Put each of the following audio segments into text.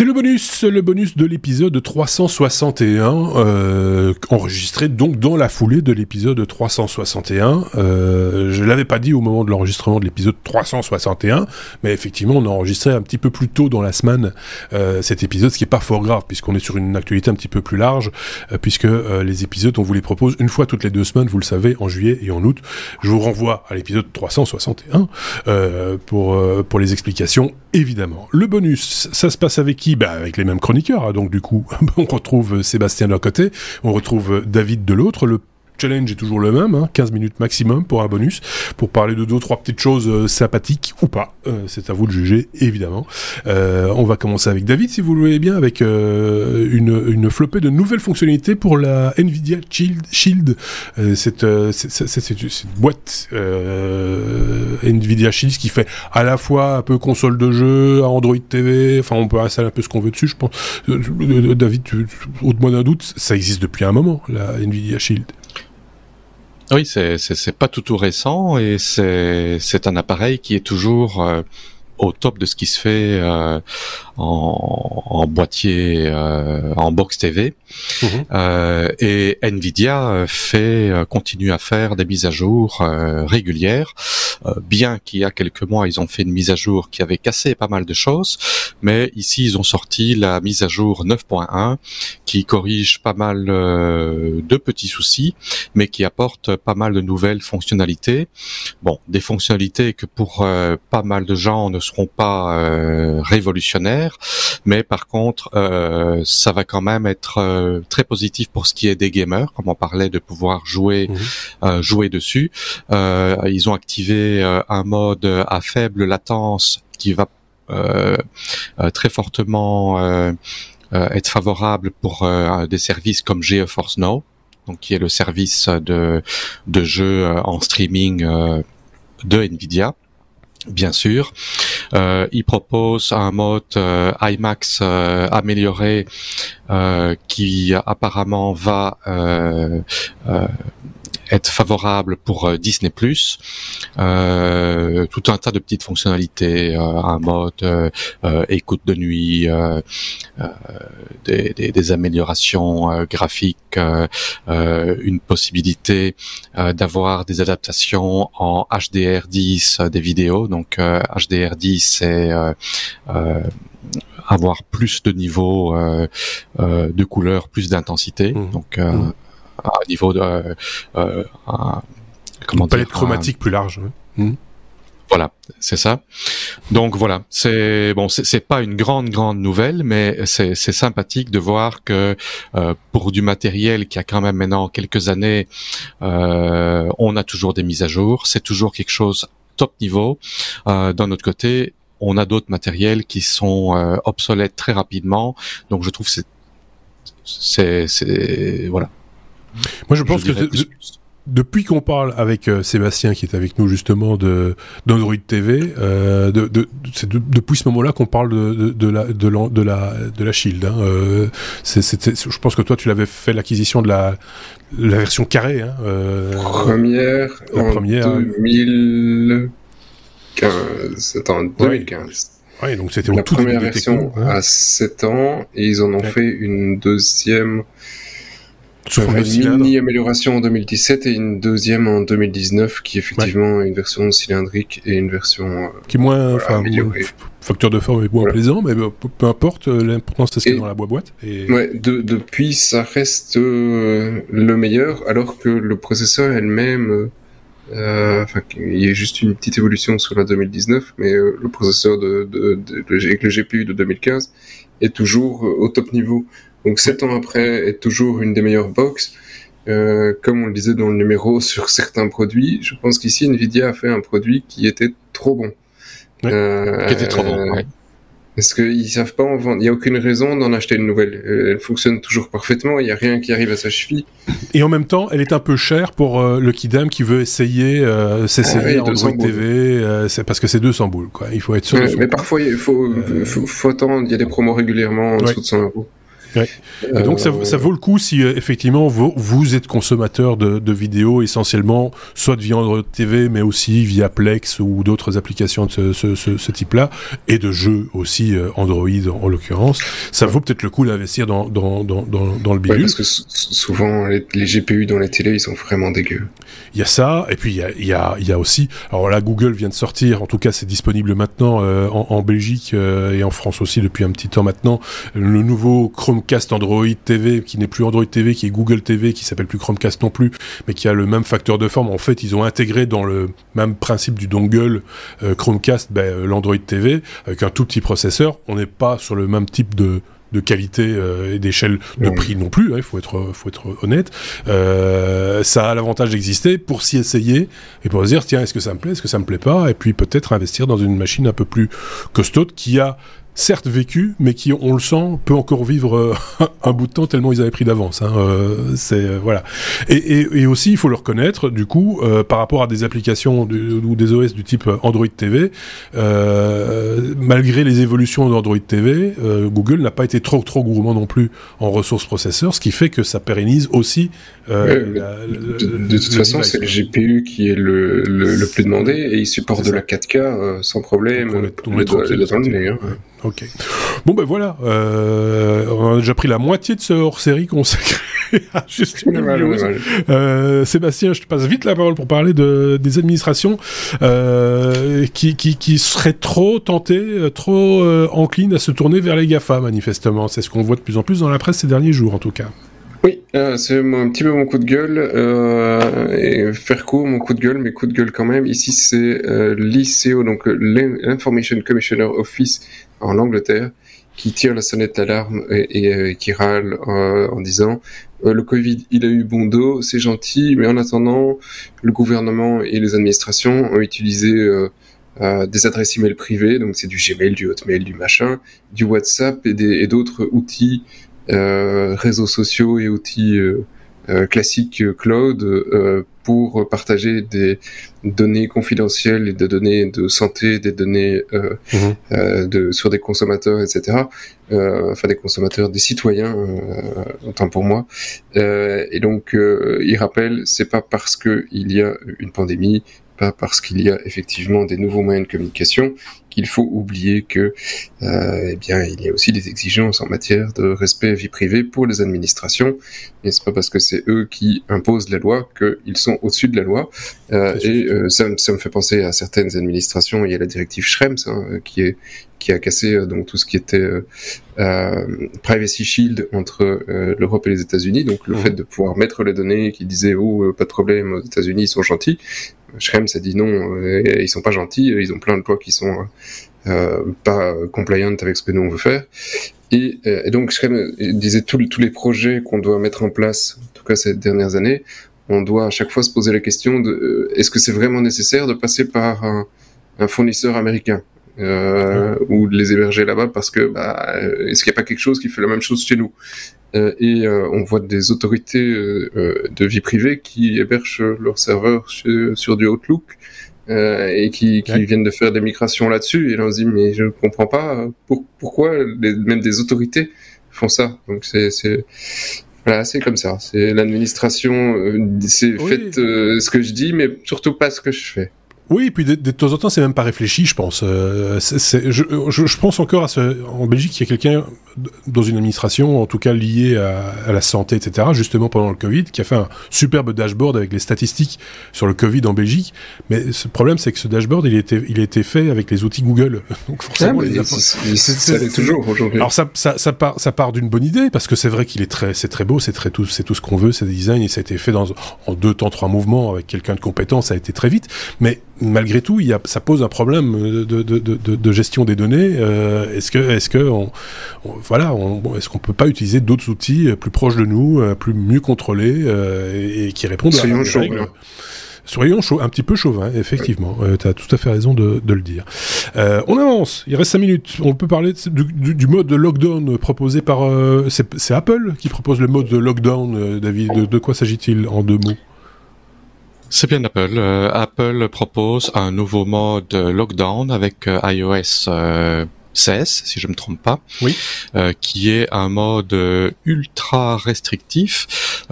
C'est le bonus, le bonus de l'épisode 361, euh, enregistré donc dans la foulée de l'épisode 361. Euh, je l'avais pas dit au moment de l'enregistrement de l'épisode 361, mais effectivement on a enregistré un petit peu plus tôt dans la semaine euh, cet épisode, ce qui est pas fort grave puisqu'on est sur une actualité un petit peu plus large, euh, puisque les épisodes on vous les propose une fois toutes les deux semaines, vous le savez, en juillet et en août. Je vous renvoie à l'épisode 361 euh, pour pour les explications évidemment. Le bonus, ça se passe avec qui? Bah, Avec les mêmes chroniqueurs. Hein. donc du coup, on retrouve Sébastien d'un côté, on retrouve David de l'autre. Le challenge est toujours le même, 15 hein, minutes maximum pour un bonus, pour parler de deux ou trois petites choses euh, sympathiques ou pas. Euh, c'est à vous de juger, évidemment. Euh, on va commencer avec David, si vous le voulez bien, avec une, flopée de nouvelles fonctionnalités pour la Nvidia Shield. Shield. cette, boîte Nvidia Shield qui fait à la fois un peu console de jeu, Android TV, enfin on peut installer un peu ce qu'on veut dessus, je pense. David, au-delà d'un doute, ça existe depuis un moment, la Nvidia Shield. Oui, c'est pas tout tout récent et c'est c'est un appareil qui est toujours euh, au top de ce qui se fait euh, en, boîtier, euh, en box TV. Mhm. Euh, et Nvidia fait continue à faire des mises à jour régulières, bien qu'il y a quelques mois ils ont fait une mise à jour qui avait cassé pas mal de choses, mais ici ils ont sorti la mise à jour 9.1 qui corrige pas mal de petits soucis, mais qui apporte pas mal de nouvelles fonctionnalités. Bon, des fonctionnalités que pour pas mal de gens ne seront pas euh, révolutionnaires, mais par contre, euh, ça va quand même être euh, très positif pour ce qui est des gamers, comme on parlait de pouvoir jouer mhm. jouer dessus. ils ont activé un mode à faible latence qui va très fortement être favorable pour des services comme GeForce Now, donc qui est le service de de jeu en streaming de Nvidia bien sûr. Euh, il propose un mode euh, IMAX euh, amélioré qui apparemment va être favorable pour euh, Disney+. Euh, tout un tas de petites fonctionnalités, euh, un mode euh, écoute de nuit, des, des, des, améliorations graphiques, une possibilité d'avoir des adaptations en HDR10 des vidéos. Donc HDR10, c'est avoir plus de niveaux de couleurs, plus d'intensité. Mmh. Donc mmh à niveau de euh, euh comment une palette chromatique plus large. Hmm. Voilà, c'est ça. Donc voilà, c'est bon, c'est pas une grande grande nouvelle, mais c'est sympathique de voir que euh, pour du matériel qui a quand même maintenant quelques années, euh, on a toujours des mises à jour. C'est toujours quelque chose top niveau. Euh, D'un autre côté, on a d'autres matériels qui sont obsolètes très rapidement. Donc je trouve c'est c'est voilà, moi, je pense que depuis qu'on parle avec euh, Sébastien, qui est avec nous justement de d'Android TV, euh, de, de, c'est depuis ce moment-là qu'on parle de, de, la de la de la de la Shield. Hein. Euh, je pense que toi, tu l'avais fait l'acquisition de la la version carrée. Hein, euh, première. La en première. 2015. C'était en 2015. Ouais, donc c'était la première version hein. à 7 ans et ils en ont fait une deuxième une mini amélioration en 2017 et une deuxième en 2019 qui est effectivement une version cylindrique et une version euh, qui est moins, enfin, facteur de forme est moins plaisant, mais peu, importe, euh, l'important c'est ce qu'il y a dans la boîte. Et... Ouais, depuis ça reste euh, le meilleur, alors que le processeur elle-même, enfin, il y a juste une petite évolution sur la 2019, mais le processeur de, de, de, avec le GPU de 2015 est toujours au top niveau. Donc sept ans après, est toujours une des meilleures box. Euh, comme on le disait dans le numéro sur certains produits, je pense qu'ici Nvidia a fait un produit qui était trop bon. Euh, qui était trop bon. Ouais. Parce qu'ils savent pas en vendre. Il n'y a aucune raison d'en acheter une nouvelle. Euh, elle fonctionne toujours parfaitement. Il n'y a rien qui arrive à sa cheville. Et en même temps, elle est un peu chère pour euh, le Kidam qui veut essayer euh, s'essayer ah, Android TV. c'est parce que c'est 200 boules, quoi. Il faut être sûr. mais parfois, il faut, faut, faut, attendre. Il y a des promos régulièrement en dessous de 100 euros. Et donc ça, ça, vaut le coup si effectivement vous, vous, êtes consommateur de, de, vidéos essentiellement, soit via Android TV, mais aussi via Plex ou d'autres applications de ce, ce, ce, ce type-là, et de jeux aussi Android en, l'occurrence. Ça vaut peut-être le coup d'investir dans, dans, dans, dans, le bidule. parce que souvent les, les, GPU dans les télés ils sont vraiment dégueux. Il y a ça, et puis il y a, y a, y a aussi. Alors là, Google vient de sortir, en tout cas c'est disponible maintenant euh, en, en, Belgique euh, et en France aussi depuis un petit temps maintenant, le nouveau Chromecast Android TV qui n'est plus Android TV, qui est Google TV, qui s'appelle plus Chromecast non plus, mais qui a le même facteur de forme. En fait, ils ont intégré dans le même principe du dongle euh, Chromecast ben, l'Android TV avec un tout petit processeur. On n'est pas sur le même type de de qualité euh, et d'échelle de prix non plus. Il hein, faut être faut être honnête. Euh, ça a l'avantage d'exister pour s'y essayer et pour se dire tiens est-ce que ça me plaît, est-ce que ça me plaît pas, et puis peut-être investir dans une machine un peu plus costaud qui a certes vécu, mais qui, on le sent, peut encore vivre euh, un bout de temps tellement ils avaient pris d'avance. Hein, euh, c'est euh, voilà. Et, et, et, aussi, il faut le reconnaître, du coup, par rapport à des applications ou des OS du type Android TV, malgré les évolutions d'Android TV, Google n'a pas été trop trop gourmand non plus en ressources processeurs, ce qui fait que ça pérennise aussi. de, toute façon, c'est le GPU qui est le, le, plus demandé et il supporte de la 4K sans problème. On est, on Ok. Bon ben voilà, euh, on a déjà pris la moitié de ce hors-série consacré à Justin euh, Sébastien, je te passe vite la parole pour parler de, des administrations euh, qui, qui, qui, seraient trop tentées, euh, trop euh, enclines à se tourner vers les GAFA manifestement. C'est ce qu'on voit de plus en plus dans la presse ces derniers jours en tout cas. Oui, euh, c'est un petit peu mon coup de gueule. Euh, et faire court, mon coup de gueule, mais coup de gueule quand même. Ici, c'est euh, l'ICO, donc l'Information Commissioner Office en Angleterre, qui tire la sonnette d'alarme et, euh, qui râle euh, en disant le Covid, il a eu bon dos, c'est gentil, mais en attendant, le gouvernement et les administrations ont utilisé des adresses email privées, donc c'est du Gmail, du Hotmail, du machin, du WhatsApp et d'autres outils euh, réseaux sociaux et outils euh, euh, classiques cloud pour partager des données confidentielles et des données de santé, des données euh, mhm. euh, de, sur des consommateurs, etc. Euh, enfin des consommateurs, des citoyens, autant pour moi. et donc, il rappelle, c'est pas parce qu'il y a une pandémie, pas parce qu'il y a effectivement des nouveaux moyens de communication qu'il faut oublier que euh, eh bien il y a aussi des exigences en matière de respect vie privée pour les administrations. Et c'est pas parce que c'est eux qui imposent la loi qu'ils sont au-dessus de la loi. Euh, et euh, ça, ça, me fait penser à certaines administrations. Il y a la directive Schrems hein, qui est qui a cassé donc tout ce qui était privacy shield entre l'Europe et les États-Unis. Donc le mmh. fait de pouvoir mettre les données qui disaient oh pas de problème aux États-Unis ils sont gentils Schrems a dit non, euh, ils sont pas gentils, ils ont plein de lois qui sont euh, pas compliant avec ce que nous on veut faire. Et, euh, donc Schrems disait tous, les projets qu'on doit mettre en place, en tout cas ces dernières années, on doit à chaque fois se poser la question de est-ce que c'est vraiment nécessaire de passer par un fournisseur américain? Euh, ou de les héberger là-bas parce que bah, est-ce qu'il n'y a pas quelque chose qui fait la même chose chez nous? Euh, et euh, on voit des autorités euh, de vie privée qui hébergent leurs serveurs sur du Outlook et qui, qui viennent de faire des migrations là-dessus. Et là on se dit mais je comprends pas pourquoi les, même des autorités font ça? Donc c'est voilà, c'est comme ça. C'est l'administration, c'est fait ce que je dis, mais surtout pas ce que je fais. Oui, puis de, de, temps en temps, c'est même pas réfléchi, je pense. Euh, je, je, je, pense encore à ce. En Belgique, il y a quelqu'un dans une administration, en tout cas lié à, à, la santé, etc., justement pendant le Covid, qui a fait un superbe dashboard avec les statistiques sur le Covid en Belgique. Mais ce problème, c'est que ce dashboard, il était, il a été fait avec les outils Google. Donc forcément, ah, les c'est toujours aujourd'hui. Alors ça, ça, ça part, ça part d'une bonne idée parce que c'est vrai qu'il est très, c'est très beau, c'est très tout, c'est tout ce qu'on veut, c'est des designs et ça a été fait dans en deux temps, trois mouvements avec quelqu'un de compétent, ça a été très vite. Mais malgré tout, il y a, ça pose un problème de, de, de, de gestion des données. Euh, est-ce que, est-ce que, on, voilà, on, est-ce qu'on peut pas utiliser d'autres outils euh, plus proches de nous, euh, plus mieux contrôlés et, et, qui répondent à la règles Soyons chaud, un petit peu chauvin, effectivement. Euh, tu as tout à fait raison de, de le dire. Euh, on avance. Il reste 5 minutes. On peut parler du, du, du mode de lockdown proposé par. Euh, c'est Apple qui propose le mode de lockdown, David. De, de quoi s'agit-il en deux mots? C'est bien Apple. Euh, Apple propose un nouveau mode lockdown avec euh, iOS CS, si je me trompe pas, oui. qui est un mode ultra restrictif.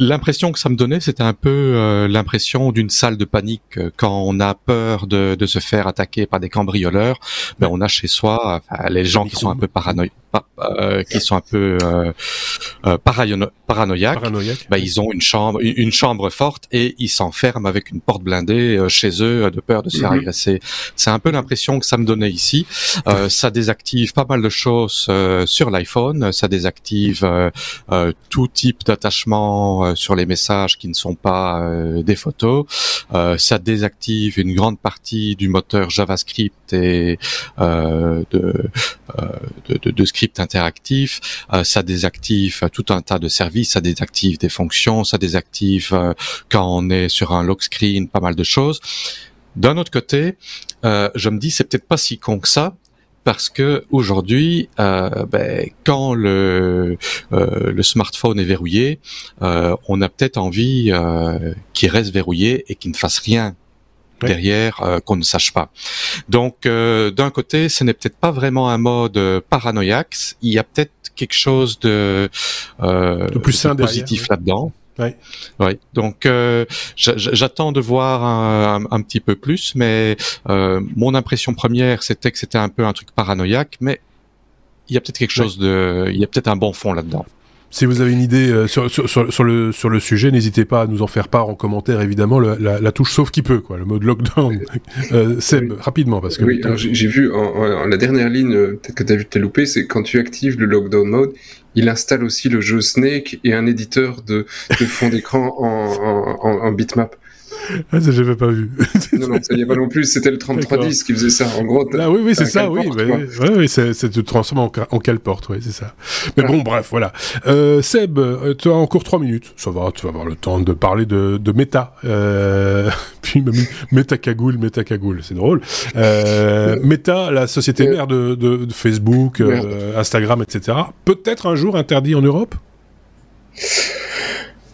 L'impression que ça me donnait, c'était un peu euh, l'impression d'une salle de panique euh, quand on a peur de, de, se faire attaquer par des cambrioleurs. Ben, on a chez soi enfin, les gens qui sont un peu paranoïaques, euh, qui sont un peu euh, euh paranoïaques. Ben, ils ont une chambre, une chambre forte et ils s'enferment avec une porte blindée chez eux de peur de se faire mhm. agresser. C'est un peu l'impression que ça me donnait ici. ça désactive pas mal de choses sur l'iPhone. Ça désactive tout type d'attachement euh, sur les messages qui ne sont pas euh, des photos. Euh, ça désactive une grande partie du moteur JavaScript et de, de, de, script interactif. ça désactive tout un tas de services. Ça désactive des fonctions. Ça désactive quand on est sur un lock screen, pas mal de choses. D'un autre côté, je me dis c'est peut-être pas si con que ça parce que aujourd'hui, euh, ben, quand le, euh, le smartphone est verrouillé, euh, on a peut-être envie euh, qu'il reste verrouillé et qu'il ne fasse rien derrière euh, qu'on ne sache pas. Donc euh, d'un côté, ce n'est peut-être pas vraiment un mode paranoïaque, il y a peut-être quelque chose de, de plus positif là-dedans. Ouais. Ouais. Donc euh, j'attends de voir un, un, petit peu plus, mais euh, mon impression première c'était que c'était un peu un truc paranoïaque, mais il y a peut-être quelque chose de, il y a peut-être un bon fond là-dedans. Si vous avez une idée euh, sur, sur, sur, le, sur le sujet, n'hésitez pas à nous en faire part en commentaire, évidemment, la, la, touche sauf qui peut, quoi, le mode lockdown. euh, Seb, rapidement, parce que... Oui, j'ai vu en, la dernière ligne, peut-être que tu as vu t'es loupé, c'est quand tu actives le lockdown mode, il installe aussi le jeu Snake et un éditeur de, fond d'écran en bitmap. Ah, ça, j'avais pas vu. non, non, ça y est pas non plus. C'était le 3310 qui faisait ça. En gros. Ah oui, oui, c'est ça, oui. Ouais, oui, c'est, c'est te transformer en, en porte, oui, c'est ça. Mais bon, bref, voilà. Euh, Seb, euh, tu as encore trois minutes. Ça va, tu vas avoir le temps de parler de, de méta. Euh, puis, méta cagoule, méta cagoule. C'est drôle. Euh, méta, la société mère de, de, de Facebook, euh, Instagram, etc. Peut-être un jour interdit en Europe?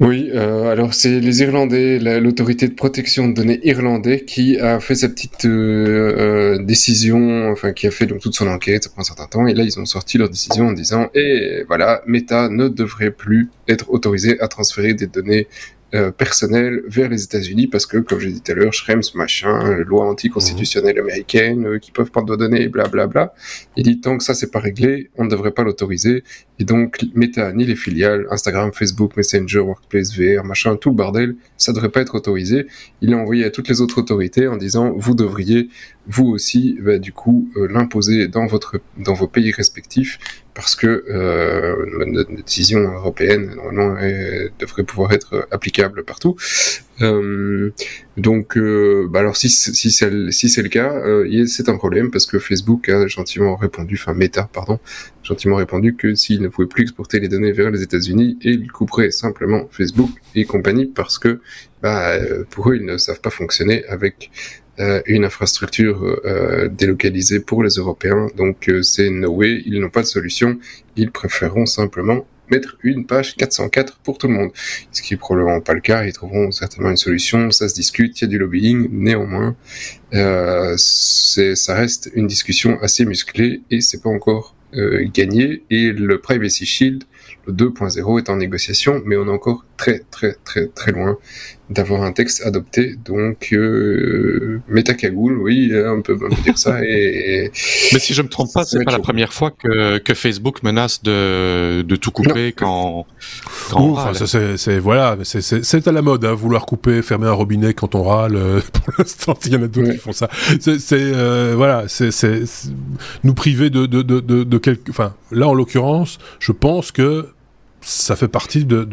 Oui, euh, alors c'est les Irlandais, l'autorité de protection de données irlandais qui a fait sa petite euh, euh, décision, enfin qui a fait donc toute son enquête, ça prend un certain temps, et là ils ont sorti leur décision en disant, et voilà, Meta ne devrait plus être autorisé à transférer des données euh, personnel vers les États-Unis parce que, comme j'ai dit tout à l'heure, Schrems, machin, loi anticonstitutionnelle mhm. américaine, euh, qui peuvent prendre de données, blablabla. Bla, bla. Il dit tant que ça c'est pas réglé, on ne devrait pas l'autoriser. Et donc, Meta ni les filiales, Instagram, Facebook, Messenger, Workplace, VR, machin, tout le bordel, ça devrait pas être autorisé. Il l'a envoyé à toutes les autres autorités en disant vous devriez vous aussi, bah, du coup, euh, l'imposer dans votre dans vos pays respectifs parce que euh, notre décision européenne normalement devrait pouvoir être applicable partout. Euh, donc, euh, bah alors si si c'est le cas, c'est un problème parce que Facebook a gentiment répondu, enfin Meta pardon, gentiment répondu que s'il ne pouvait plus exporter les données vers les États-Unis, il couperait simplement Facebook et compagnie parce que bah, pour eux ils ne savent pas fonctionner avec euh, une infrastructure euh, délocalisée pour les Européens. Donc euh, c'est no way, ils n'ont pas de solution. Ils préféreront simplement mettre une page 404 pour tout le monde. Ce qui est probablement pas le cas. Ils trouveront certainement une solution. Ça se discute. Il y a du lobbying. Néanmoins, euh, ça reste une discussion assez musclée et c'est pas encore gagné. Et le Privacy Shield, 2.0 est en négociation, mais on est encore très très très très loin d'avoir un texte adopté. Donc, euh, cagoule, oui, on peut, dire ça. Et, Mais si je me trompe pas, c'est pas la première fois que, que Facebook menace de, de tout couper quand. quand enfin, ça c'est voilà, c'est à la mode, hein, vouloir couper, fermer un robinet quand on râle. Euh, pour l'instant, il y en a d'autres qui font ça. C'est euh, voilà, c'est nous priver de de de de, de quelque. Enfin, là en l'occurrence, je pense que ça fait partie de,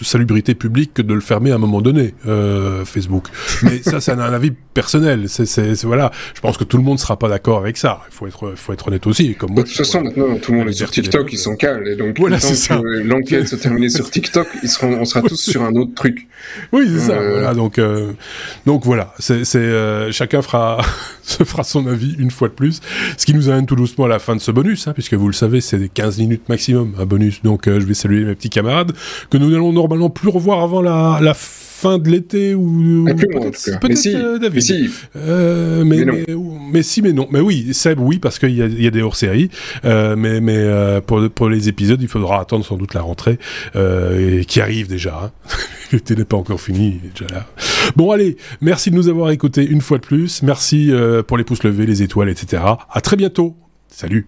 salubrité publique que de le fermer à un moment donné, euh, Facebook. Mais ça, c'est un, avis personnel. C'est voilà. Je pense que tout le monde sera pas d'accord avec ça. Il faut être, faut être honnête aussi. Comme moi, de toute façon, maintenant, tout le monde est sur TikTok, ils sont calmes. Et donc, voilà, l'enquête se terminer sur TikTok, ils seront, on sera tous sur un autre truc. Oui, c'est ça. Euh, voilà, donc, euh, donc voilà. C'est, euh, chacun fera, se fera son avis une fois de plus. Ce qui nous amène tout doucement à la fin de ce bonus, hein, puisque vous le savez, c'est des 15 minutes maximum un bonus. Donc, je vais saluer mes petits camarades que nous allons normalement plus revoir avant la, la fin de l'été ou ah, peut-être peut si, David. Mais si. mais, mais, mais, si, mais non. Mais oui, Seb, oui, parce qu'il y a, y a des hors-séries. mais mais pour, pour les épisodes, il faudra attendre sans doute la rentrée qui arrive déjà. Hein. L'été n'est pas encore fini, déjà là. Bon, allez, merci de nous avoir écoutés une fois de plus. Merci pour les pouces levés, les étoiles, etc. À très bientôt. Salut